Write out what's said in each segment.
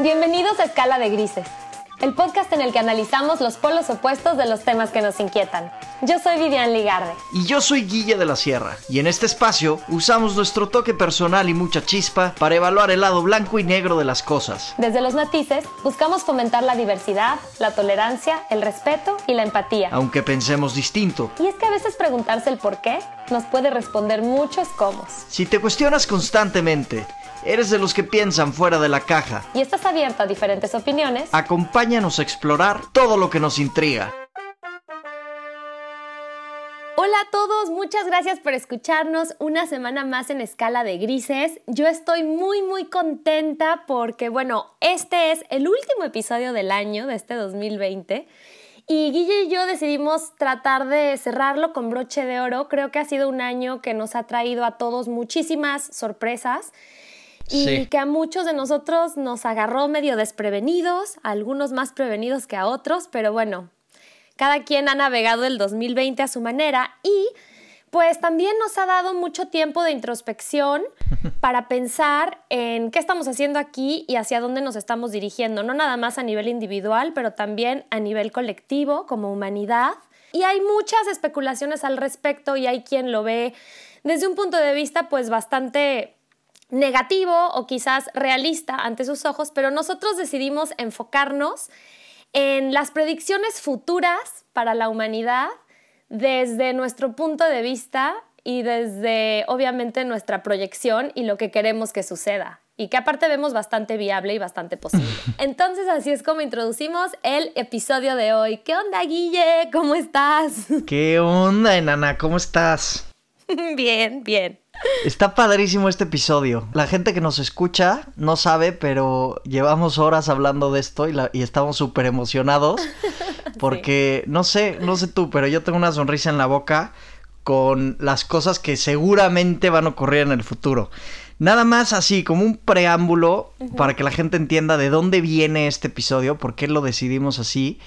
Bienvenidos a Escala de Grises, el podcast en el que analizamos los polos opuestos de los temas que nos inquietan. Yo soy Vivian Ligarde. Y yo soy Guille de la Sierra. Y en este espacio usamos nuestro toque personal y mucha chispa para evaluar el lado blanco y negro de las cosas. Desde los matices, buscamos fomentar la diversidad, la tolerancia, el respeto y la empatía. Aunque pensemos distinto. Y es que a veces preguntarse el por qué nos puede responder muchos cómo. Si te cuestionas constantemente, eres de los que piensan fuera de la caja. Y estás abierto a diferentes opiniones. Acompáñanos a explorar todo lo que nos intriga. Hola a todos, muchas gracias por escucharnos una semana más en Escala de Grises. Yo estoy muy muy contenta porque bueno, este es el último episodio del año de este 2020 y Guille y yo decidimos tratar de cerrarlo con broche de oro. Creo que ha sido un año que nos ha traído a todos muchísimas sorpresas y que a muchos de nosotros nos agarró medio desprevenidos, a algunos más prevenidos que a otros, pero bueno, cada quien ha navegado el 2020 a su manera y pues también nos ha dado mucho tiempo de introspección para pensar en qué estamos haciendo aquí y hacia dónde nos estamos dirigiendo, no nada más a nivel individual, pero también a nivel colectivo, como humanidad. Y hay muchas especulaciones al respecto y hay quien lo ve desde un punto de vista pues bastante negativo o quizás realista ante sus ojos, pero nosotros decidimos enfocarnos en las predicciones futuras para la humanidad desde nuestro punto de vista y desde obviamente nuestra proyección y lo que queremos que suceda y que aparte vemos bastante viable y bastante posible. Entonces así es como introducimos el episodio de hoy. ¿Qué onda, Guille? ¿Cómo estás? ¿Qué onda, enana? ¿Cómo estás? bien, bien. Está padrísimo este episodio. La gente que nos escucha no sabe, pero llevamos horas hablando de esto y, y estamos súper emocionados. Porque no sé, no sé tú, pero yo tengo una sonrisa en la boca con las cosas que seguramente van a ocurrir en el futuro. Nada más así, como un preámbulo para que la gente entienda de dónde viene este episodio, por qué lo decidimos así.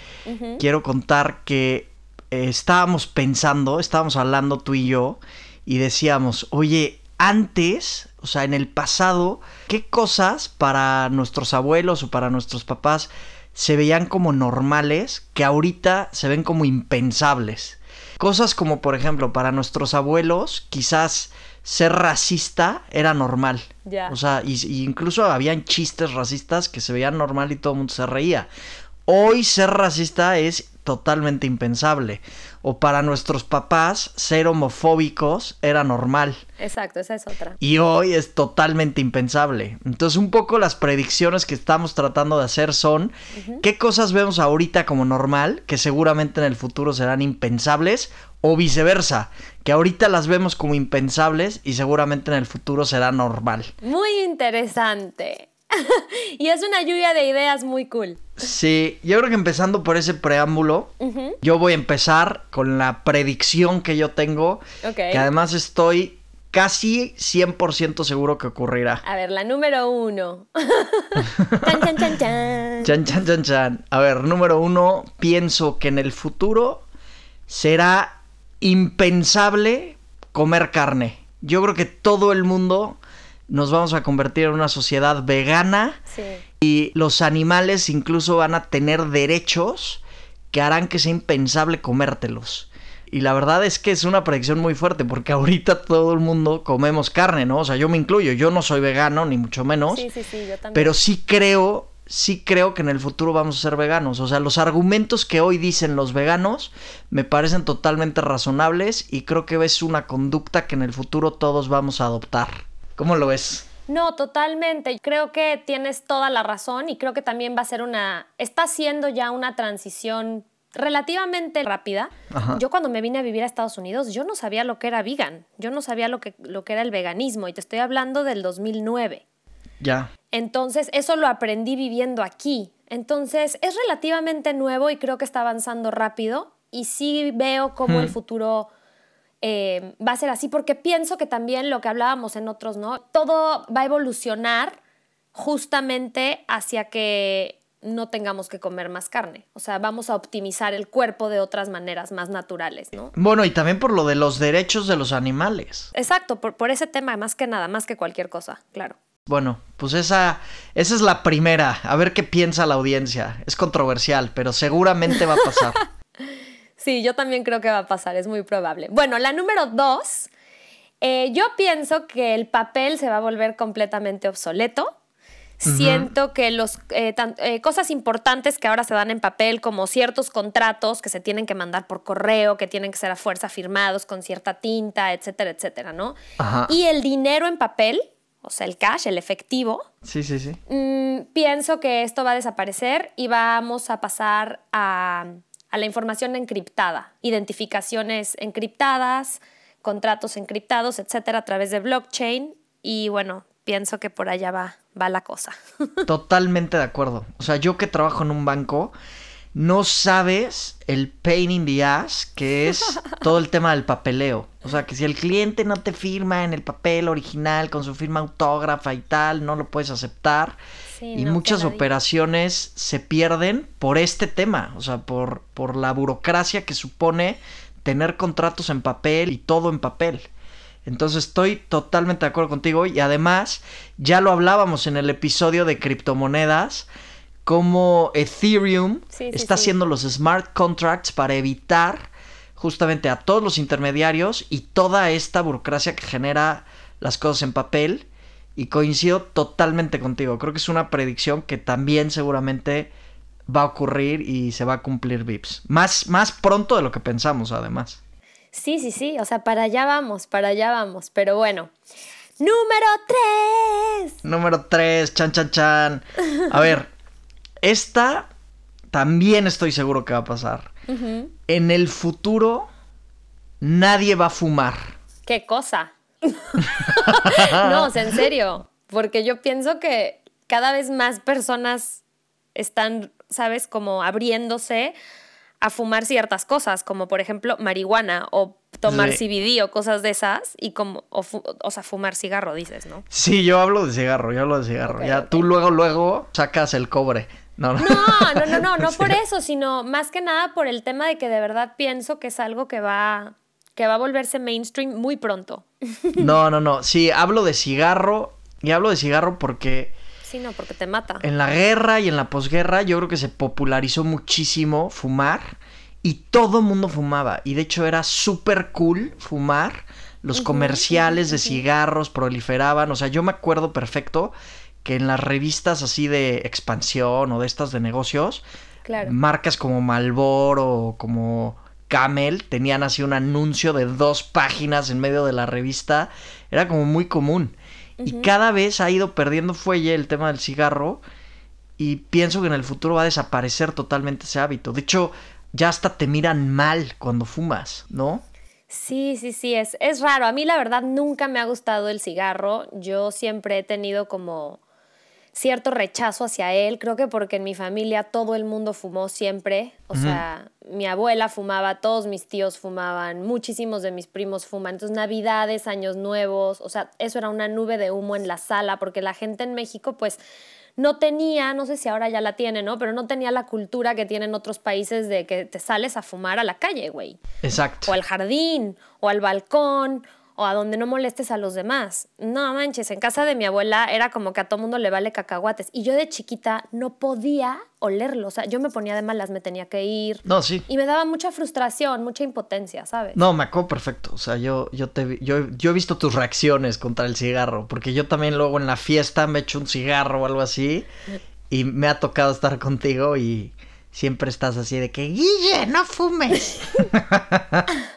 Quiero contar que eh, estábamos pensando, estábamos hablando tú y yo, y decíamos, oye, antes, o sea, en el pasado, ¿qué cosas para nuestros abuelos o para nuestros papás se veían como normales que ahorita se ven como impensables? Cosas como, por ejemplo, para nuestros abuelos, quizás ser racista era normal. O sea, y, incluso habían chistes racistas que se veían normal y todo el mundo se reía. Hoy ser racista es totalmente impensable. O para nuestros papás, ser homofóbicos era normal. Exacto, esa es otra. Y hoy es totalmente impensable. Entonces, un poco las predicciones que estamos tratando de hacer son qué cosas vemos ahorita como normal, que seguramente en el futuro serán impensables, o viceversa, que ahorita las vemos como impensables y seguramente en el futuro será normal. Muy interesante. y es una lluvia de ideas muy cool. Sí, yo creo que empezando por ese preámbulo, yo voy a empezar con la predicción que yo tengo, que además estoy casi 100% seguro que ocurrirá. A ver, la número uno. chan, chan, chan, chan. Chan, chan, chan, chan. A ver, número uno, pienso que en el futuro será impensable comer carne. Yo creo que todo el mundo nos vamos a convertir en una sociedad vegana y los animales incluso van a tener derechos que harán que sea impensable comértelos. Y la verdad es que es una predicción muy fuerte porque ahorita todo el mundo comemos carne, ¿no? O sea, yo me incluyo, yo no soy vegano ni mucho menos. Sí, sí, sí, yo también. Pero sí creo, sí creo que en el futuro vamos a ser veganos. O sea, los argumentos que hoy dicen los veganos me parecen totalmente razonables y creo que es una conducta que en el futuro todos vamos a adoptar. ¿Cómo lo ves? No, totalmente. Creo que tienes toda la razón y creo que también va a ser una, está siendo ya una transición relativamente rápida. Yo cuando me vine a vivir a Estados Unidos, yo no sabía lo que era vegan, yo no sabía lo que, lo que era el veganismo y te estoy hablando del 2009. Ya. Entonces, eso lo aprendí viviendo aquí. Entonces, es relativamente nuevo y creo que está avanzando rápido y sí veo cómo el hmm. futuro eh, va a ser así, porque pienso que también lo que hablábamos en otros, ¿no? Todo va a evolucionar justamente hacia que no tengamos que comer más carne. O sea, vamos a optimizar el cuerpo de otras maneras más naturales, ¿no? Bueno, y también por lo de los derechos de los animales. Exacto, por, por ese tema, más que nada, más que cualquier cosa, claro. Bueno, pues esa, esa es la primera. A ver qué piensa la audiencia. Es controversial, pero seguramente va a pasar. sí, yo también creo que va a pasar, es muy probable. Bueno, la número dos, eh, yo pienso que el papel se va a volver completamente obsoleto. Siento que los eh, eh, cosas importantes que ahora se dan en papel, como ciertos contratos que se tienen que mandar por correo, que tienen que ser a fuerza firmados con cierta tinta, etcétera, etcétera, ¿no? Y el dinero en papel, o sea, el cash, el efectivo. Sí, sí, sí. Mm, pienso que esto va a desaparecer y vamos a pasar a, a la información encriptada, identificaciones encriptadas, contratos encriptados, etcétera, a través de blockchain. Y bueno, pienso que por allá va, va la cosa. Totalmente de acuerdo. O sea, yo que trabajo en un banco, no sabes el pain in the ass que es todo el tema del papeleo. O sea, que si el cliente no te firma en el papel original con su firma autógrafa y tal, no lo puedes aceptar. Y muchas operaciones se pierden por este tema, o sea, por, por la burocracia que supone tener contratos en papel y todo en papel. Entonces estoy totalmente de acuerdo contigo y además ya lo hablábamos en el episodio de criptomonedas, como Ethereum está haciendo los smart contracts para evitar justamente a todos los intermediarios y toda esta burocracia que genera las cosas en papel. Y coincido totalmente contigo. Creo que es una predicción que también seguramente va a ocurrir y se va a cumplir VIPs. Más, más pronto de lo que pensamos, además. Sí, sí, sí, o sea, para allá vamos, para allá vamos, pero bueno. Número 3. Número 3, chan, chan, chan. A ver, esta también estoy seguro que va a pasar. En el futuro, nadie va a fumar. ¿Qué cosa? no, o sea, en serio, porque yo pienso que cada vez más personas están, ¿sabes? Como abriéndose a fumar ciertas cosas, como por ejemplo marihuana o tomar CBD o cosas de esas, y como, o, sea, fumar cigarro, dices, ¿no? Sí, yo hablo de cigarro, yo hablo de cigarro. ya tú luego, luego sacas el cobre. No, no, no, no, no, no, por eso, sino más que nada por el tema de que de verdad pienso que es algo que va, que va a volverse mainstream muy pronto. No, no, no, sí, hablo de cigarro, y hablo de cigarro porque Sí, no, porque te mata. En la guerra y en la posguerra yo creo que se popularizó muchísimo fumar y todo mundo fumaba. Y de hecho era súper cool fumar. Los comerciales de cigarros proliferaban. O sea, yo me acuerdo perfecto que en las revistas así de expansión o de estas de negocios, marcas como Malboro o como Camel tenían así un anuncio de dos páginas en medio de la revista. Era como muy común. Y cada vez ha ido perdiendo fuelle el tema del cigarro y pienso que en el futuro va a desaparecer totalmente ese hábito. De hecho, ya hasta te miran mal cuando fumas, ¿no? Sí, sí, sí, es, es raro. A mí la verdad nunca me ha gustado el cigarro. Yo siempre he tenido como cierto rechazo hacia él, creo que porque en mi familia todo el mundo fumó siempre, o sea, mi abuela fumaba, todos mis tíos fumaban, muchísimos de mis primos fuman, entonces navidades, años nuevos, o sea, eso era una nube de humo en la sala, porque la gente en México pues no tenía, no sé si ahora ya la tiene, ¿no? Pero no tenía la cultura que tienen otros países de que te sales a fumar a la calle, güey. Exacto. O al jardín, o al balcón, o a donde no molestes a los demás. No manches, en casa de mi abuela era como que a todo mundo le vale cacahuates. Y yo de chiquita no podía olerlo. O sea, yo me ponía de malas, me tenía que ir. No, sí. Y me daba mucha frustración, mucha impotencia, ¿sabes? No, me acuerdo perfecto. O sea, yo, yo, te, yo, yo he visto tus reacciones contra el cigarro. Porque yo también luego en la fiesta me echo un cigarro o algo así. Y me ha tocado estar contigo y siempre estás así de que, Guille, no fumes.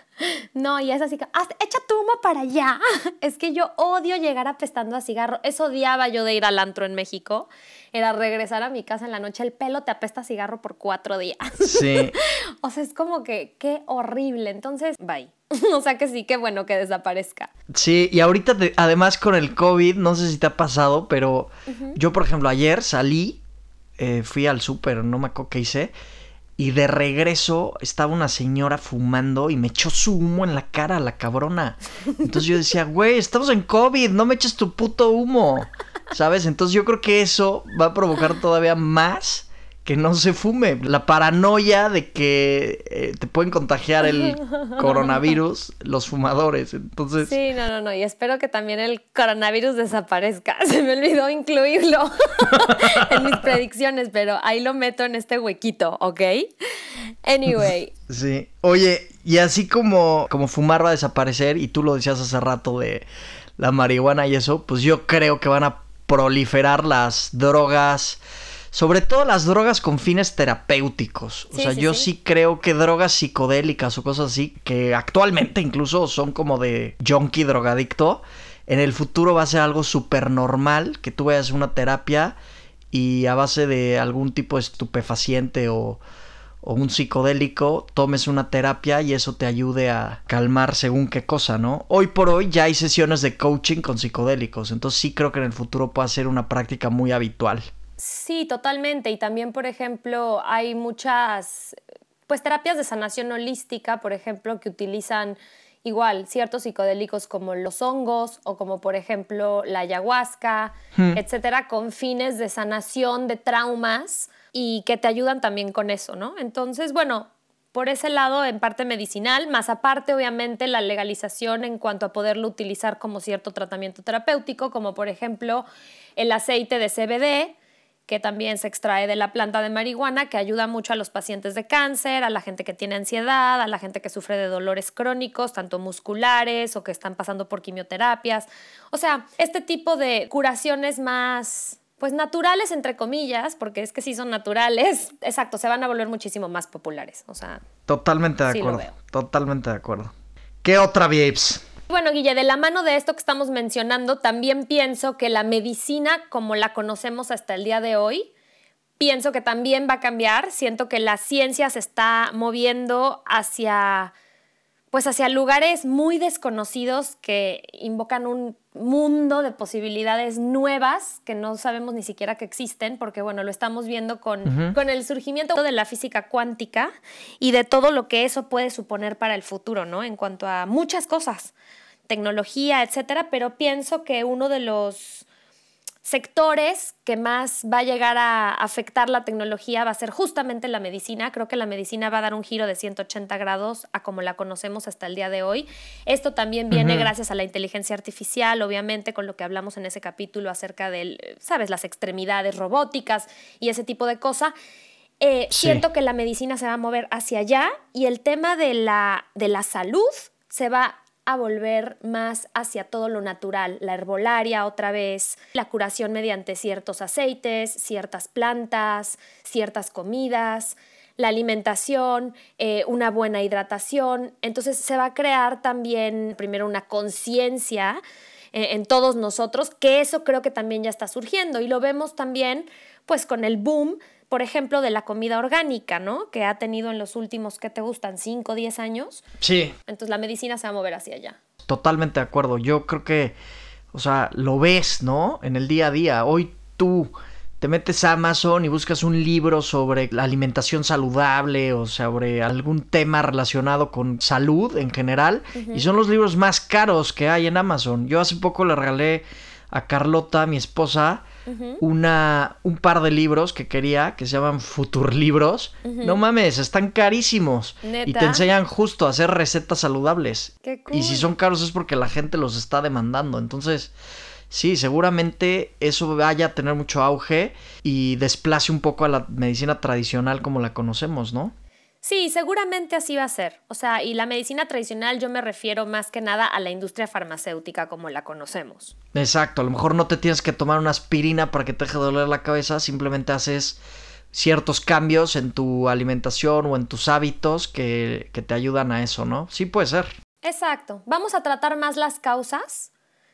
No, y es así que, echa tu humo para allá. Es que yo odio llegar apestando a cigarro. Eso odiaba yo de ir al antro en México. Era regresar a mi casa en la noche, el pelo te apesta a cigarro por cuatro días. Sí. o sea, es como que, qué horrible. Entonces, bye. o sea que sí, qué bueno que desaparezca. Sí, y ahorita, además con el COVID, no sé si te ha pasado, pero yo, por ejemplo, ayer salí, eh, fui al súper, no me acuerdo qué hice y de regreso estaba una señora fumando y me echó su humo en la cara, la cabrona. Entonces yo decía, güey, estamos en COVID, no me eches tu puto humo. ¿Sabes? Entonces yo creo que eso va a provocar todavía más que no se fume. La paranoia de que eh, te pueden contagiar el coronavirus los fumadores. Entonces. Sí, no, no, no. Y espero que también el coronavirus desaparezca. Se me olvidó incluirlo en mis predicciones, pero ahí lo meto en este huequito, ¿ok? Anyway. Sí. Oye, y así como, como fumar va a desaparecer, y tú lo decías hace rato de la marihuana y eso, pues yo creo que van a proliferar las drogas sobre todo las drogas con fines terapéuticos. O sea, yo sí. creo que drogas psicodélicas o cosas así, que actualmente incluso son como de junkie drogadicto, en el futuro va a ser algo súper normal que tú vayas a una terapia y a base de algún tipo de estupefaciente o, o un psicodélico, tomes una terapia y eso te ayude a calmar según qué cosa, ¿no? Hoy por hoy ya hay sesiones de coaching con psicodélicos, entonces sí creo que en el futuro pueda ser una práctica muy habitual. Sí, totalmente. Y también, por ejemplo, hay muchas, pues terapias de sanación holística, por ejemplo, que utilizan igual ciertos psicodélicos como los hongos o como por ejemplo la ayahuasca, hmm. etcétera, con fines de sanación de traumas y que te ayudan también con eso, ¿no? Entonces, bueno, por ese lado, en parte medicinal, más aparte, obviamente, la legalización en cuanto a poderlo utilizar como cierto tratamiento terapéutico, como por ejemplo el aceite de CBD, que también se extrae de la planta de marihuana, que ayuda mucho a los pacientes de cáncer, a la gente que tiene ansiedad, a la gente que sufre de dolores crónicos, tanto musculares o que están pasando por quimioterapias. O sea, este tipo de curaciones más pues naturales entre comillas, porque es que sí son naturales, exacto, se van a volver muchísimo más populares, o sea, totalmente de acuerdo. Totalmente de acuerdo. ¿Qué otra vibes? Bueno, Guille, de la mano de esto que estamos mencionando, también pienso que la medicina, como la conocemos hasta el día de hoy, pienso que también va a cambiar. Siento que la ciencia se está moviendo hacia pues hacia lugares muy desconocidos que invocan un mundo de posibilidades nuevas que no sabemos ni siquiera que existen, porque bueno, lo estamos viendo con, con el surgimiento de la física cuántica y de todo lo que eso puede suponer para el futuro, ¿no? En cuanto a muchas cosas, tecnología, etcétera, pero pienso que uno de los sectores que más va a llegar a afectar la tecnología va a ser justamente la medicina. Creo que la medicina va a dar un giro de 180 grados a como la conocemos hasta el día de hoy. Esto también viene gracias a la inteligencia artificial, obviamente, con lo que hablamos en ese capítulo acerca de, sabes, las extremidades robóticas y ese tipo de cosas. Eh, siento que la medicina se va a mover hacia allá y el tema de la, de la salud se va a volver más hacia todo lo natural, la herbolaria otra vez, la curación mediante ciertos aceites, ciertas plantas, ciertas comidas, la alimentación, eh, una buena hidratación. Entonces se va a crear también primero una conciencia eh, en todos nosotros, que eso creo que también ya está surgiendo y lo vemos también pues con el boom por ejemplo, de la comida orgánica, ¿no? Que ha tenido en los últimos, ¿qué te gustan? ¿5 o 10 años? Sí. Entonces la medicina se va a mover hacia allá. Totalmente de acuerdo. Yo creo que, o sea, lo ves, ¿no? En el día a día. Hoy tú te metes a Amazon y buscas un libro sobre la alimentación saludable o sobre algún tema relacionado con salud en general. Y son los libros más caros que hay en Amazon. Yo hace poco le regalé a Carlota, mi esposa, una, un par de libros que quería, que se llaman Futurlibros. No mames, están carísimos. Y te enseñan justo a hacer recetas saludables. Y si son caros es porque la gente los está demandando. Entonces, sí, seguramente eso vaya a tener mucho auge y desplace un poco a la medicina tradicional como la conocemos, ¿no? Sí, seguramente así va a ser. O sea, y la medicina tradicional yo me refiero más que nada a la industria farmacéutica como la conocemos. Exacto, a lo mejor no te tienes que tomar una aspirina para que te deje doler la cabeza, simplemente haces ciertos cambios en tu alimentación o en tus hábitos que, que te ayudan a eso, ¿no? Sí puede ser. Exacto, vamos a tratar más las causas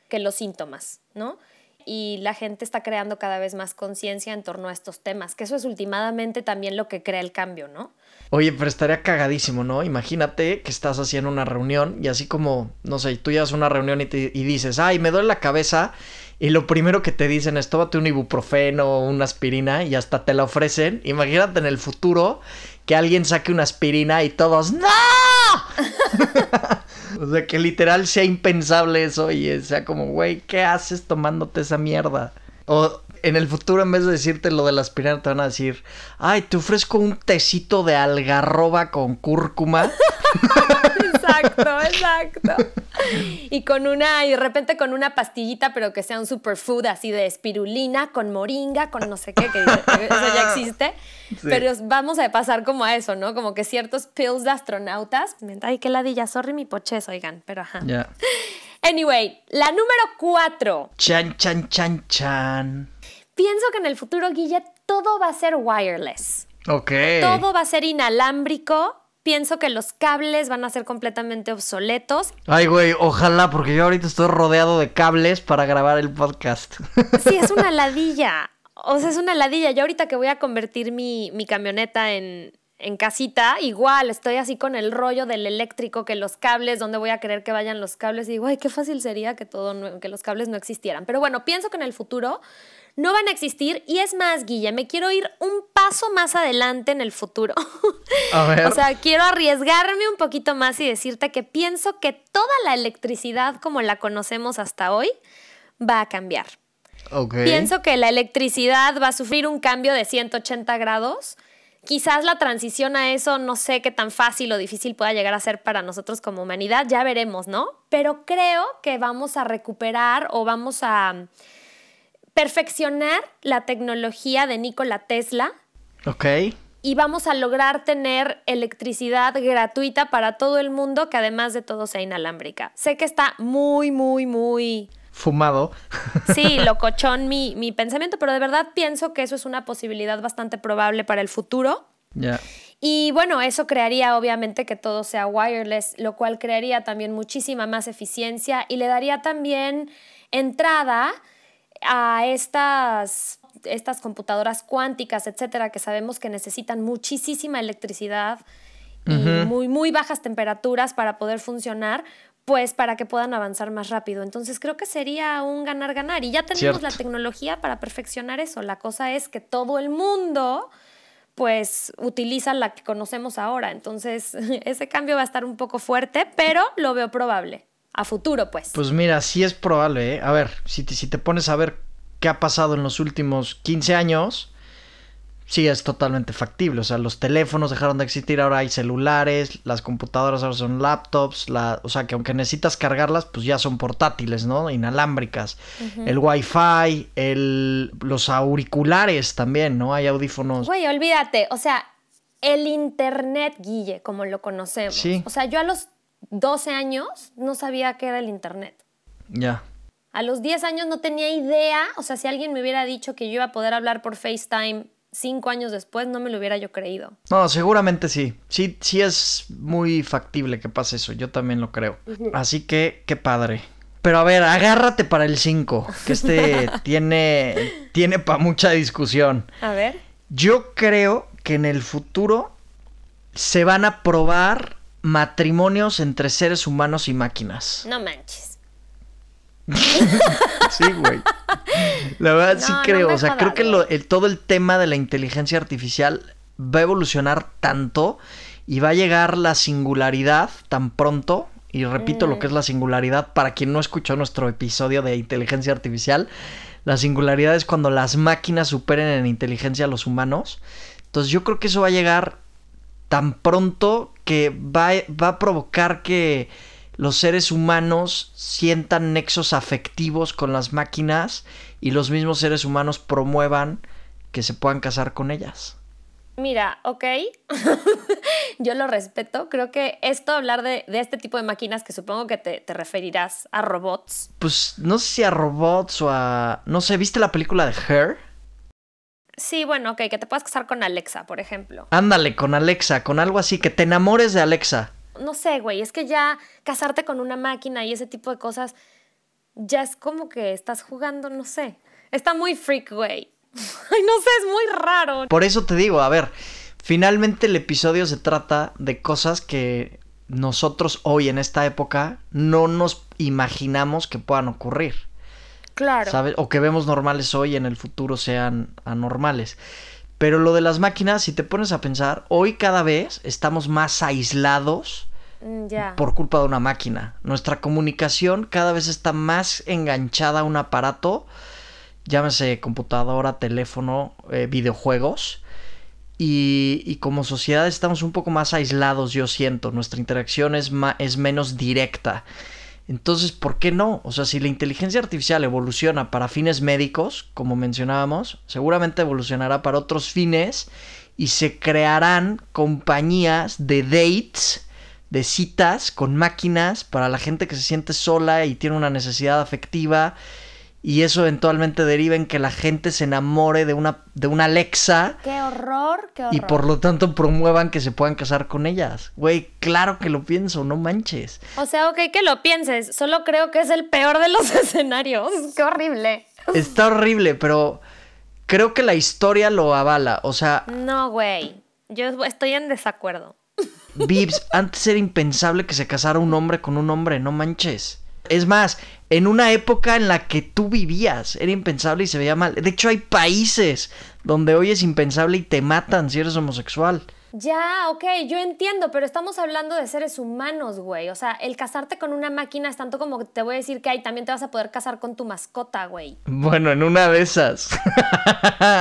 que los síntomas, ¿no? Y la gente está creando cada vez más conciencia en torno a estos temas, que eso es últimamente también lo que crea el cambio, ¿no? Oye, pero estaría cagadísimo, ¿no? Imagínate que estás haciendo una reunión y así como, no sé, tú llevas una reunión y, y dices, ay, me duele la cabeza y lo primero que te dicen es tómate un ibuprofeno o una aspirina y hasta te la ofrecen. Imagínate en el futuro que alguien saque una aspirina y todos ¡No! o sea, que literal sea impensable eso y sea como, güey, ¿qué haces tomándote esa mierda? O en el futuro en vez de decirte lo del aspirar te van a decir, ay, te ofrezco un tecito de algarroba con cúrcuma. exacto, exacto. Y con una, y de repente con una pastillita, pero que sea un superfood así de espirulina, con moringa, con no sé qué, que eso ya existe. Pero vamos a pasar como a eso, ¿no? Como que ciertos pills de astronautas. Ay, qué ladilla, sorry mi poches, oigan, pero ajá. Ya. Anyway, la número cuatro. Chan, chan, chan, chan. Pienso que en el futuro, Guille, todo va a ser wireless. Ok. Todo va a ser inalámbrico. Pienso que los cables van a ser completamente obsoletos. Ay, güey, ojalá, porque yo ahorita estoy rodeado de cables para grabar el podcast. Sí, es una ladilla. O sea, es una ladilla. Yo ahorita que voy a convertir mi, mi camioneta en, en casita, igual estoy así con el rollo del eléctrico, que los cables, donde voy a querer que vayan los cables, y digo, ay, qué fácil sería que, todo que los cables no existieran. Pero bueno, pienso que en el futuro no van a existir, y es más, Guilla, me quiero ir un paso más adelante en el futuro. o sea, quiero arriesgarme un poquito más y decirte que pienso que toda la electricidad como la conocemos hasta hoy va a cambiar. Pienso que la electricidad va a sufrir un cambio de 180 grados Quizás la transición a eso no sé qué tan fácil o difícil pueda llegar a ser para nosotros como humanidad, ya veremos, ¿no? Pero creo que vamos a recuperar o vamos a perfeccionar la tecnología de Nikola Tesla. Ok. Y vamos a lograr tener electricidad gratuita para todo el mundo que además de todo sea inalámbrica. Sé que está muy, muy, muy fumado. Sí, locochón mi, mi pensamiento, pero de verdad pienso que eso es una posibilidad bastante probable para el futuro. Ya. Y bueno, eso crearía obviamente que todo sea wireless, lo cual crearía también muchísima más eficiencia y le daría también entrada a estas, estas computadoras cuánticas, etcétera, que sabemos que necesitan muchísima electricidad y muy, muy bajas temperaturas para poder funcionar, pues para que puedan avanzar más rápido. Entonces creo que sería un ganar-ganar y ya tenemos la tecnología para perfeccionar eso. La cosa es que todo el mundo pues utiliza la que conocemos ahora. Entonces ese cambio va a estar un poco fuerte, pero lo veo probable. A futuro, pues. Pues mira, sí es probable. ¿eh? A ver, si te, si te pones a ver qué ha pasado en los últimos 15 años, sí es totalmente factible. O sea, los teléfonos dejaron de existir, ahora hay celulares, las computadoras ahora son laptops, la, o sea, que aunque necesitas cargarlas, pues ya son portátiles, ¿no? Inalámbricas. El Wi-Fi, el, los auriculares también, ¿no? Hay audífonos. Güey, olvídate, o sea, el Internet, Guille, como lo conocemos. Sí. O sea, yo a los 12 años no sabía qué era el Internet. Ya. A los 10 años no tenía idea, o sea, si alguien me hubiera dicho que yo iba a poder hablar por FaceTime cinco años después no me lo hubiera yo creído. No, seguramente sí. Sí, sí es muy factible que pase eso. Yo también lo creo. Así que, qué padre. Pero a ver, agárrate para el 5, que este tiene, tiene para mucha discusión. A ver. Yo creo que en el futuro se van a probar matrimonios entre seres humanos y máquinas. No manches. sí, güey. La verdad sí creo. o sea, creo que todo el tema de la inteligencia artificial va a evolucionar tanto y va a llegar la singularidad tan pronto. Y repito lo que es la singularidad para quien no escuchó nuestro episodio de inteligencia artificial. La singularidad es cuando las máquinas superen en inteligencia a los humanos. Entonces yo creo que eso va a llegar tan pronto que va, va a provocar que los seres humanos sientan nexos afectivos con las máquinas y los mismos seres humanos promuevan que se puedan casar con ellas. Mira, ok, yo lo respeto. Creo que esto, hablar de, este tipo de máquinas, que supongo que te, te, referirás a robots. Pues no sé si a robots o a... No sé, ¿viste la película de Her? Sí, bueno, ok, que te puedas casar con Alexa, por ejemplo. Ándale, con Alexa, con algo así, que te enamores de Alexa no sé, güey, es que ya casarte con una máquina y ese tipo de cosas, ya es como que estás jugando, no sé. Está muy freak, güey. Ay, no sé, es muy raro. Por eso te digo, a ver, finalmente el episodio se trata de cosas que nosotros hoy en esta época no nos imaginamos que puedan ocurrir. Claro. ¿Sabes? O que vemos normales hoy en el futuro sean anormales. Pero lo de las máquinas, si te pones a pensar, hoy cada vez estamos más aislados mm, por culpa de una máquina. Nuestra comunicación cada vez está más enganchada a un aparato llámese computadora, teléfono, eh, videojuegos. Y, y, como sociedad estamos un poco más aislados, yo siento. Nuestra interacción es, es menos directa. Entonces, ¿por qué no? O sea, si la inteligencia artificial evoluciona para fines médicos, como mencionábamos, seguramente evolucionará para otros fines y se crearán compañías de dates, de citas con máquinas para la gente que se siente sola y tiene una necesidad afectiva y eso eventualmente deriva en que la gente se enamore de una, de una Alexa. ¡Qué horror! ¡Qué horror! Y por lo tanto promuevan que se puedan casar con ellas. Güey, claro que lo pienso, no manches. O sea, ok, que lo pienses. Solo creo que es el peor de los escenarios. ¡Qué horrible! Está horrible, pero creo que la historia lo avala. O sea. No, güey. Yo estoy en desacuerdo. Vips, antes era impensable que se casara un hombre con un hombre, no manches. Es más, en una época en la que tú vivías, era impensable y se veía mal. De hecho, hay países donde hoy es impensable y te matan si eres homosexual. Ya, ok, yo entiendo, pero estamos hablando de seres humanos, güey. O sea, el casarte con una máquina es tanto como que te voy a decir que ahí también te vas a poder casar con tu mascota, güey. Bueno, en una de esas.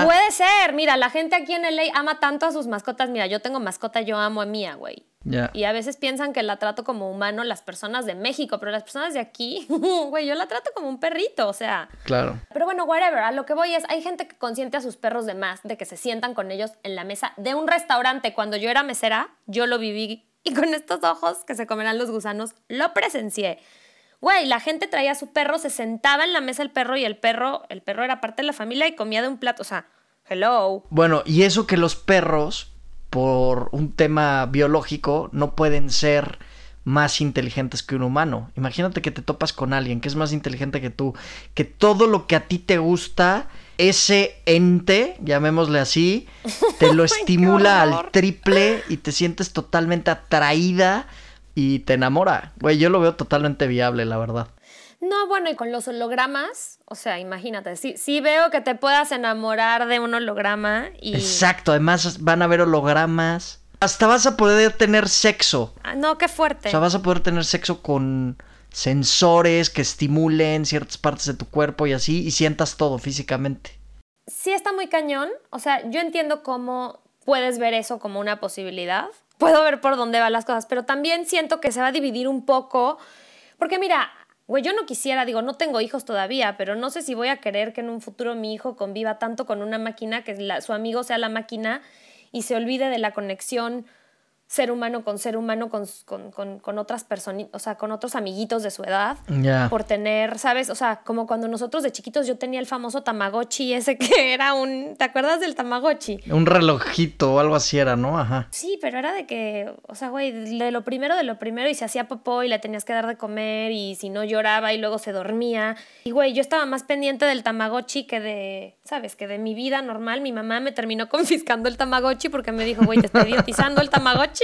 Puede ser, mira, la gente aquí en LA ama tanto a sus mascotas. Mira, yo tengo mascota, yo amo a mía, güey. Y a veces piensan que la trato como humano las personas de México, pero las personas de aquí, güey, yo la trato como un perrito, o sea. Claro. Pero bueno, whatever, a lo que voy es, hay gente que consiente a sus perros de más, de que se sientan con ellos en la mesa de un restaurante. Cuando yo era mesera, yo lo viví y con estos ojos que se comerán los gusanos, lo presencié. Güey, la gente traía a su perro, se sentaba en la mesa el perro y el perro, el perro era parte de la familia y comía de un plato, o sea, hello. Bueno, y eso que los perros por un tema biológico no pueden ser más inteligentes que un humano. Imagínate que te topas con alguien que es más inteligente que tú, que todo lo que a ti te gusta, ese ente, llamémosle así, te lo estimula al triple y te sientes totalmente atraída y te enamora. Güey, yo lo veo totalmente viable, la verdad. No, bueno, y con los hologramas, o sea, imagínate, sí, sí veo que te puedas enamorar de un holograma y... Exacto, además van a haber hologramas. Hasta vas a poder tener sexo. Ah, no, qué fuerte. O sea, vas a poder tener sexo con sensores que estimulen ciertas partes de tu cuerpo y así, y sientas todo físicamente. Sí está muy cañón, o sea, yo entiendo cómo puedes ver eso como una posibilidad. Puedo ver por dónde van las cosas, pero también siento que se va a dividir un poco, porque mira, Güey, yo no quisiera, digo, no tengo hijos todavía, pero no sé si voy a querer que en un futuro mi hijo conviva tanto con una máquina que su amigo sea la máquina y se olvide de la conexión ser humano con ser humano con, con, con, otras personas, o sea, con otros amiguitos de su edad, por tener, ¿sabes? O sea, como cuando nosotros de chiquitos yo tenía el famoso Tamagotchi ese que era un, ¿te acuerdas del Tamagotchi? Un relojito o algo así era, ¿no? Ajá. Sí, pero era de que, o sea, güey, de lo primero de lo primero y se hacía popó y le tenías que dar de comer y si no lloraba y luego se dormía. Y güey, yo estaba más pendiente del Tamagotchi que de, ¿sabes? Que de mi vida normal. Mi mamá me terminó confiscando el Tamagotchi porque me dijo, güey, te estoy idiotizando el Tamagotchi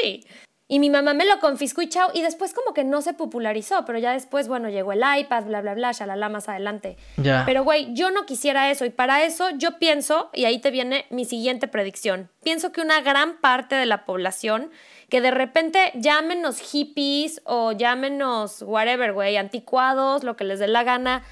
y mi mamá me lo confiscó y chao. Y después como que no se popularizó, pero ya después, bueno, llegó el iPad, bla, bla, bla, shalala, más adelante. Pero, güey, yo no quisiera eso. Y para eso yo pienso, y ahí te viene mi siguiente predicción, pienso que una gran parte de la población que de repente llámenos hippies o llámenos whatever, güey, anticuados, lo que les dé la gana.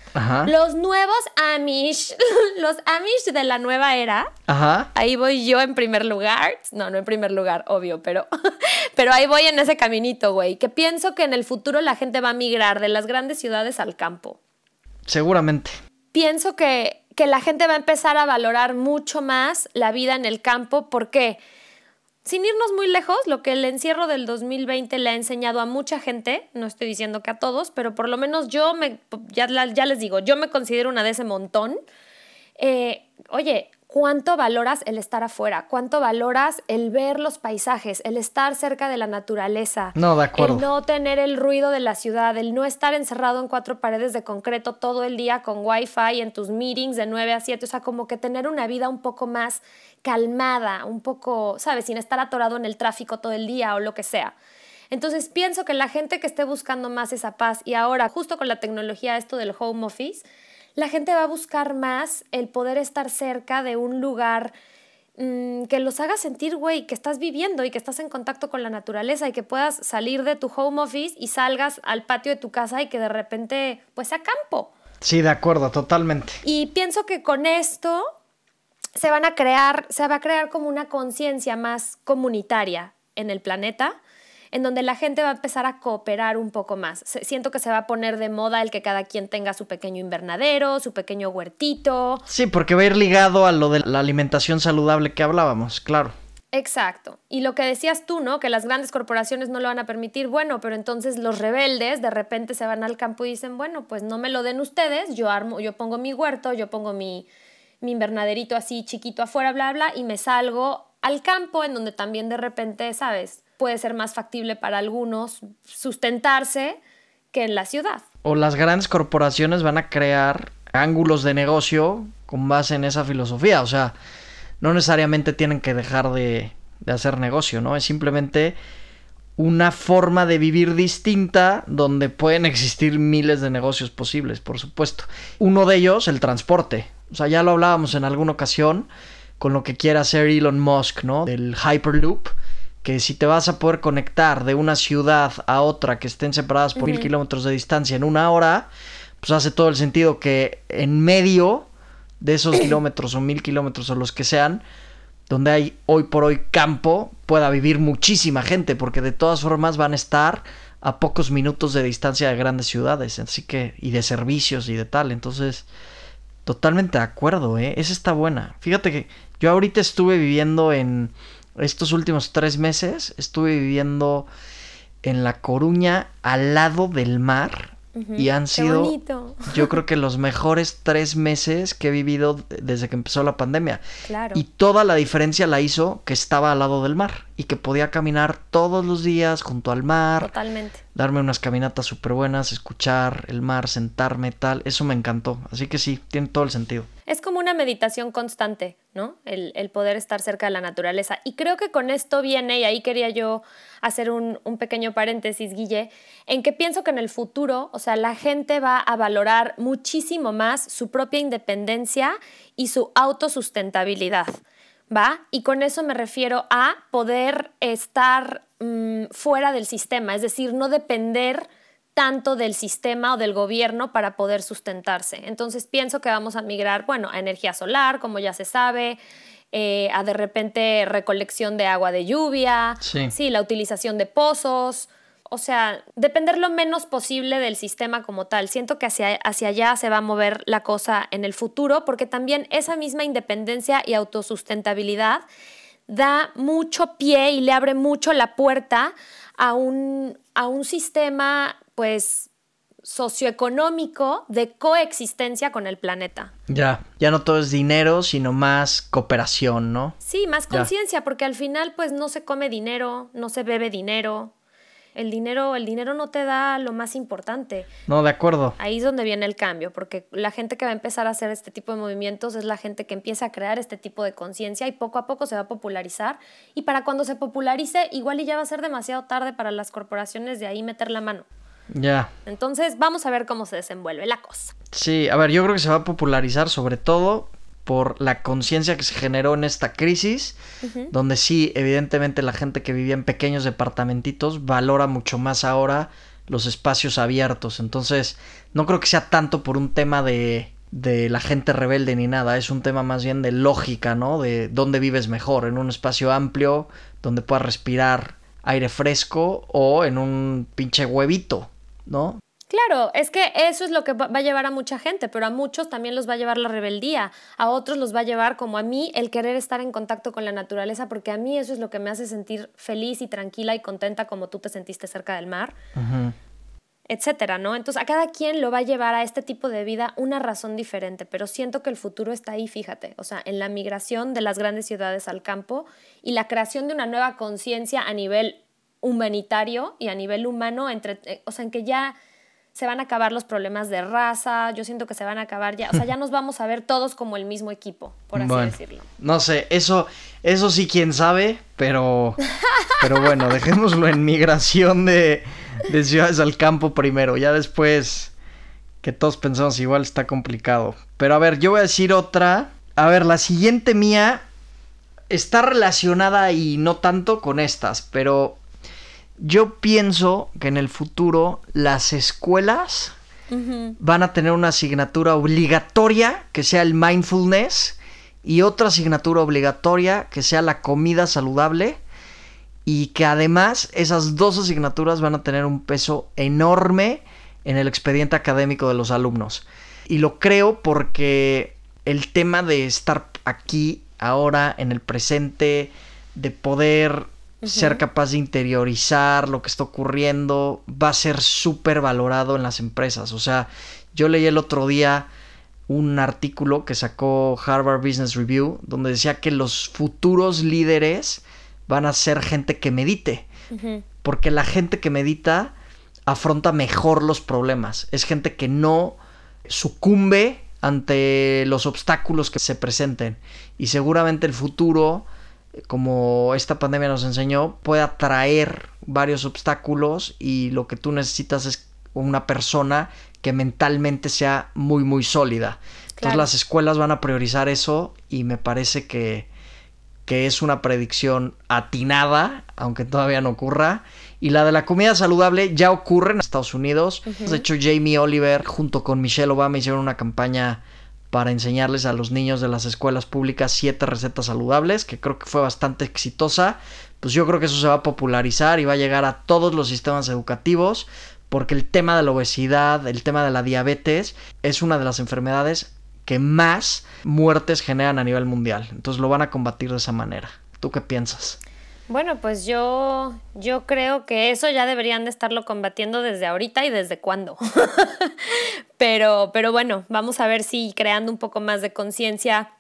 Los nuevos Amish, los Amish de la nueva era. Ajá. Ahí voy yo en primer lugar. No, no en primer lugar, obvio, pero, pero ahí voy en ese caminito, güey, que pienso que en el futuro la gente va a migrar de las grandes ciudades al campo. Seguramente. Pienso que, que la gente va a empezar a valorar mucho más la vida en el campo. ¿Por qué? Sin irnos muy lejos, lo que el encierro del 2020 le ha enseñado a mucha gente, no estoy diciendo que a todos, pero por lo menos yo me, ya, ya les digo, yo me considero una de ese montón. Eh, oye, ¿cuánto valoras el estar afuera? ¿Cuánto valoras el ver los paisajes, el estar cerca de la naturaleza? No, de acuerdo. El no tener el ruido de la ciudad, el no estar encerrado en cuatro paredes de concreto todo el día con wifi en tus meetings de 9 a 7, o sea, como que tener una vida un poco más calmada, un poco, ¿sabes? Sin estar atorado en el tráfico todo el día o lo que sea. Entonces pienso que la gente que esté buscando más esa paz y ahora justo con la tecnología esto del home office, la gente va a buscar más el poder estar cerca de un lugar mm, que los haga sentir, güey, que estás viviendo y que estás en contacto con la naturaleza y que puedas salir de tu home office y salgas al patio de tu casa y que de repente, pues a campo. Sí, de acuerdo, totalmente. Y pienso que con esto se van a crear, se va a crear como una conciencia más comunitaria en el planeta, en donde la gente va a empezar a cooperar un poco más. Siento que se va a poner de moda el que cada quien tenga su pequeño invernadero, su pequeño huertito. Sí, porque va a ir ligado a lo de la alimentación saludable que hablábamos, claro. Exacto. Y lo que decías tú, ¿no? Que las grandes corporaciones no lo van a permitir. Bueno, pero entonces los rebeldes de repente se van al campo y dicen, bueno, pues no me lo den ustedes, yo armo, yo pongo mi huerto, yo pongo mi, mi invernaderito así chiquito afuera, bla, bla, y me salgo al campo en donde también de repente, ¿sabes? Puede ser más factible para algunos sustentarse que en la ciudad. O las grandes corporaciones van a crear ángulos de negocio con base en esa filosofía. O sea, no necesariamente tienen que dejar de, hacer negocio, ¿no? Es simplemente una forma de vivir distinta donde pueden existir miles de negocios posibles, por supuesto. Uno de ellos, el transporte. O sea, ya lo hablábamos en alguna ocasión con lo que quiere hacer Elon Musk, ¿no? Del Hyperloop, que si te vas a poder conectar de una ciudad a otra que estén separadas por mil kilómetros de distancia en una hora, pues hace todo el sentido que en medio de esos kilómetros o mil kilómetros o los que sean, donde hay hoy por hoy campo, pueda vivir muchísima gente, porque de todas formas van a estar a pocos minutos de distancia de grandes ciudades, así que, y de servicios y de tal, entonces, totalmente de acuerdo, ¿eh? Esa está buena. Fíjate que yo ahorita estuve viviendo en estos últimos tres meses, estuve viviendo en La Coruña al lado del mar y han sido, yo creo que los mejores tres meses que he vivido desde que empezó la pandemia. Claro. Y toda la diferencia la hizo que estaba al lado del mar y que podía caminar todos los días junto al mar. Totalmente. Darme unas caminatas súper buenas, escuchar el mar, sentarme, tal. Eso me encantó. Así que sí, tiene todo el sentido es como una meditación constante, ¿no? El, poder estar cerca de la naturaleza. Y creo que con esto viene, y ahí quería yo hacer un, un, pequeño paréntesis, Guille, en que pienso que en el futuro, o sea, la gente va a valorar muchísimo más su propia independencia y su autosustentabilidad, ¿va? Y con eso me refiero a poder estar mm, fuera del sistema, es decir, no depender tanto del sistema o del gobierno para poder sustentarse. Entonces pienso que vamos a migrar, bueno, a energía solar, como ya se sabe, eh, a de repente recolección de agua de lluvia, sí. la utilización de pozos, o sea, depender lo menos posible del sistema como tal. Siento que hacia, hacia allá se va a mover la cosa en el futuro, porque también esa misma independencia y autosustentabilidad da mucho pie y le abre mucho la puerta a un, a un sistema pues socioeconómico de coexistencia con el planeta. Ya, ya no todo es dinero, sino más cooperación, ¿no? Sí, más conciencia, porque al final pues no se come dinero, no se bebe dinero. El dinero, el dinero no te da lo más importante. No, de acuerdo. Ahí es donde viene el cambio, porque la gente que va a empezar a hacer este tipo de movimientos es la gente que empieza a crear este tipo de conciencia y poco a poco se va a popularizar. Y para cuando se popularice, igual y ya va a ser demasiado tarde para las corporaciones de ahí meter la mano. Ya. Entonces, vamos a ver cómo se desenvuelve la cosa. Sí, a ver, yo creo que se va a popularizar sobre todo por la conciencia que se generó en esta crisis, donde sí, evidentemente la gente que vivía en pequeños departamentitos valora mucho más ahora los espacios abiertos. Entonces, no creo que sea tanto por un tema de, de la gente rebelde ni nada, es un tema más bien de lógica, ¿no? De dónde vives mejor, en un espacio amplio, donde puedas respirar aire fresco o en un pinche huevito, ¿no? Claro, es que eso es lo que va a llevar a mucha gente, pero a muchos también los va a llevar la rebeldía, a otros los va a llevar como a mí el querer estar en contacto con la naturaleza, porque a mí eso es lo que me hace sentir feliz y tranquila y contenta como tú te sentiste cerca del mar, etcétera, ¿no? Entonces a cada quien lo va a llevar a este tipo de vida una razón diferente, pero siento que el futuro está ahí, fíjate, o sea, en la migración de las grandes ciudades al campo y la creación de una nueva conciencia a nivel humanitario y a nivel humano, entre, eh, o sea, en que ya se van a acabar los problemas de raza, yo siento que se van a acabar ya, o sea, ya nos vamos a ver todos como el mismo equipo, por así decirlo. No sé, eso, eso sí quién sabe, pero, pero bueno, dejémoslo en migración de, de ciudades al campo primero, ya después que todos pensamos igual está complicado. Pero a ver, yo voy a decir otra. A ver, la siguiente mía está relacionada y no tanto con estas, pero yo pienso que en el futuro las escuelas van a tener una asignatura obligatoria que sea el mindfulness y otra asignatura obligatoria que sea la comida saludable y que además esas dos asignaturas van a tener un peso enorme en el expediente académico de los alumnos. Y lo creo porque el tema de estar aquí, ahora, en el presente, de poder ser capaz de interiorizar lo que está ocurriendo, va a ser súper valorado en las empresas. O sea, yo leí el otro día un artículo que sacó Harvard Business Review, donde decía que los futuros líderes van a ser gente que medite. Porque la gente que medita afronta mejor los problemas. Es gente que no sucumbe ante los obstáculos que se presenten. Y seguramente el futuro, como esta pandemia nos enseñó, puede atraer varios obstáculos y lo que tú necesitas es una persona que mentalmente sea muy, muy sólida. Entonces las escuelas van a priorizar eso y me parece que que es una predicción atinada, aunque todavía no ocurra. Y la de la comida saludable ya ocurre en Estados Unidos. De hecho, Jamie Oliver junto con Michelle Obama hicieron una campaña para enseñarles a los niños de las escuelas públicas siete recetas saludables, que creo que fue bastante exitosa. Pues yo creo que eso se va a popularizar y va a llegar a todos los sistemas educativos, porque el tema de la obesidad, el tema de la diabetes, es una de las enfermedades que más muertes generan a nivel mundial. Entonces lo van a combatir de esa manera. ¿Tú qué piensas? Bueno, pues yo, yo creo que eso ya deberían de estarlo combatiendo desde ahorita y desde cuándo. pero, pero bueno, vamos a ver si creando un poco más de conciencia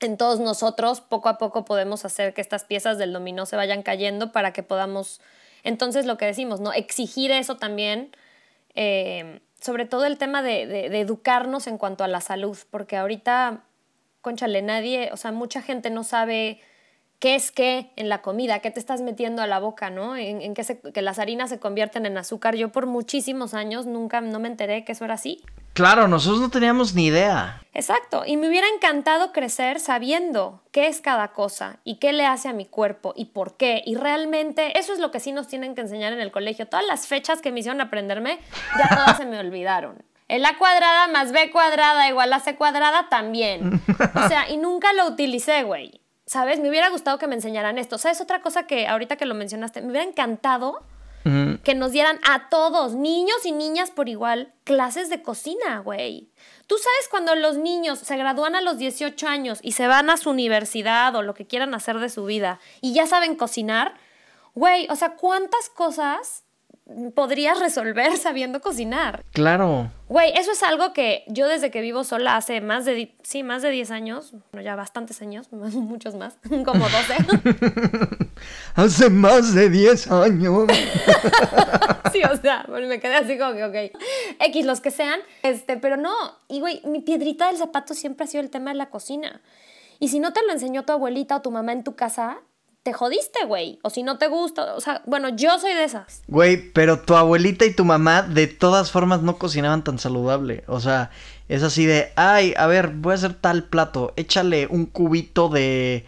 en todos nosotros, poco a poco podemos hacer que estas piezas del dominó se vayan cayendo para que podamos, entonces lo que decimos, ¿no? Exigir eso también. Eh, sobre todo el tema de, educarnos en cuanto a la salud, porque ahorita, conchale, nadie, o sea, mucha gente no sabe qué es qué en la comida, qué te estás metiendo a la boca, ¿no? En, qué que las harinas se convierten en azúcar. Yo por muchísimos años nunca no me enteré que eso era así. Claro, nosotros no teníamos ni idea. Exacto, y me hubiera encantado crecer sabiendo qué es cada cosa y qué le hace a mi cuerpo y por qué. Y realmente eso es lo que sí nos tienen que enseñar en el colegio. Todas las fechas que me hicieron aprenderme, ya todas se me olvidaron. El A cuadrada más B cuadrada igual a C cuadrada también. O sea, y nunca lo utilicé, güey. ¿Sabes? Me hubiera gustado que me enseñaran esto. ¿Sabes? Otra cosa que ahorita que lo mencionaste, me hubiera encantado que nos dieran a todos, niños y niñas por igual, clases de cocina, güey. Tú sabes cuando los niños se gradúan a los 18 años y se van a su universidad o lo que quieran hacer de su vida y ya saben cocinar, güey, o sea, ¿cuántas cosas podrías resolver sabiendo cocinar. Claro. Güey, eso es algo que yo desde que vivo sola hace más de, sí, más de 10 años, bueno, ya bastantes años, muchos más, como 12. hace más de 10 años. sí, o sea, me quedé así como que, ok, X, los que sean, este, pero no, y güey, mi piedrita del zapato siempre ha sido el tema de la cocina. Y si no te lo enseñó tu abuelita o tu mamá en tu casa, te jodiste, güey. O si no te gusta, o sea, bueno, yo soy de esas. Güey, pero tu abuelita y tu mamá de todas formas no cocinaban tan saludable. O sea, es así de, ay, a ver, voy a hacer tal plato, échale un cubito de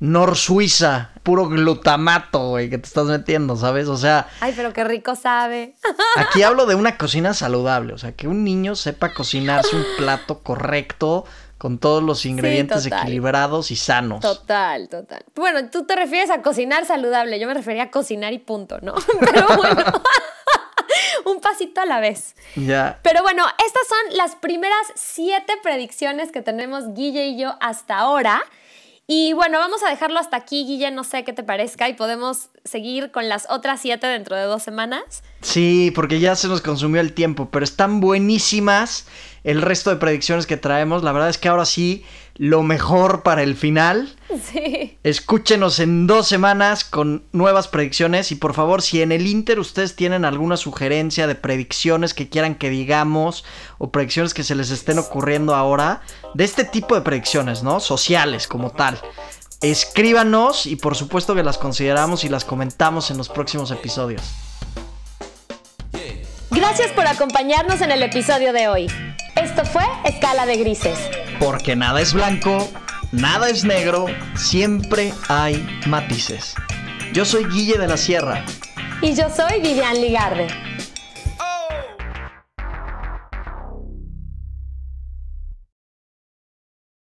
Nor Suiza, puro glutamato, güey, que te estás metiendo, ¿sabes? O sea... Ay, pero qué rico sabe. Aquí hablo de una cocina saludable, o sea, que un niño sepa cocinarse un plato correcto, con todos los ingredientes equilibrados y sanos. Total, total. Bueno, tú te refieres a cocinar saludable, yo me refería a cocinar y punto, ¿no? Pero bueno, un pasito a la vez. Ya. Pero bueno, estas son las primeras siete predicciones que tenemos Guille y yo hasta ahora. Y bueno, vamos a dejarlo hasta aquí, Guille, no sé qué te parezca y podemos seguir con las otras siete dentro de dos semanas. Sí, porque ya se nos consumió el tiempo, pero están buenísimas el resto de predicciones que traemos. La verdad es que ahora sí, lo mejor para el final. Sí. Escúchenos en dos semanas con nuevas predicciones y por favor, si en el Inter ustedes tienen alguna sugerencia de predicciones que quieran que digamos o predicciones que se les estén ocurriendo ahora, de este tipo de predicciones, ¿no? Sociales como tal. Escríbanos y por supuesto que las consideramos y las comentamos en los próximos episodios. Gracias por acompañarnos en el episodio de hoy. Esto fue Escala de Grises. Porque nada es blanco, nada es negro, siempre hay matices. Yo soy Guille de la Sierra. Y yo soy Vivian Ligarde.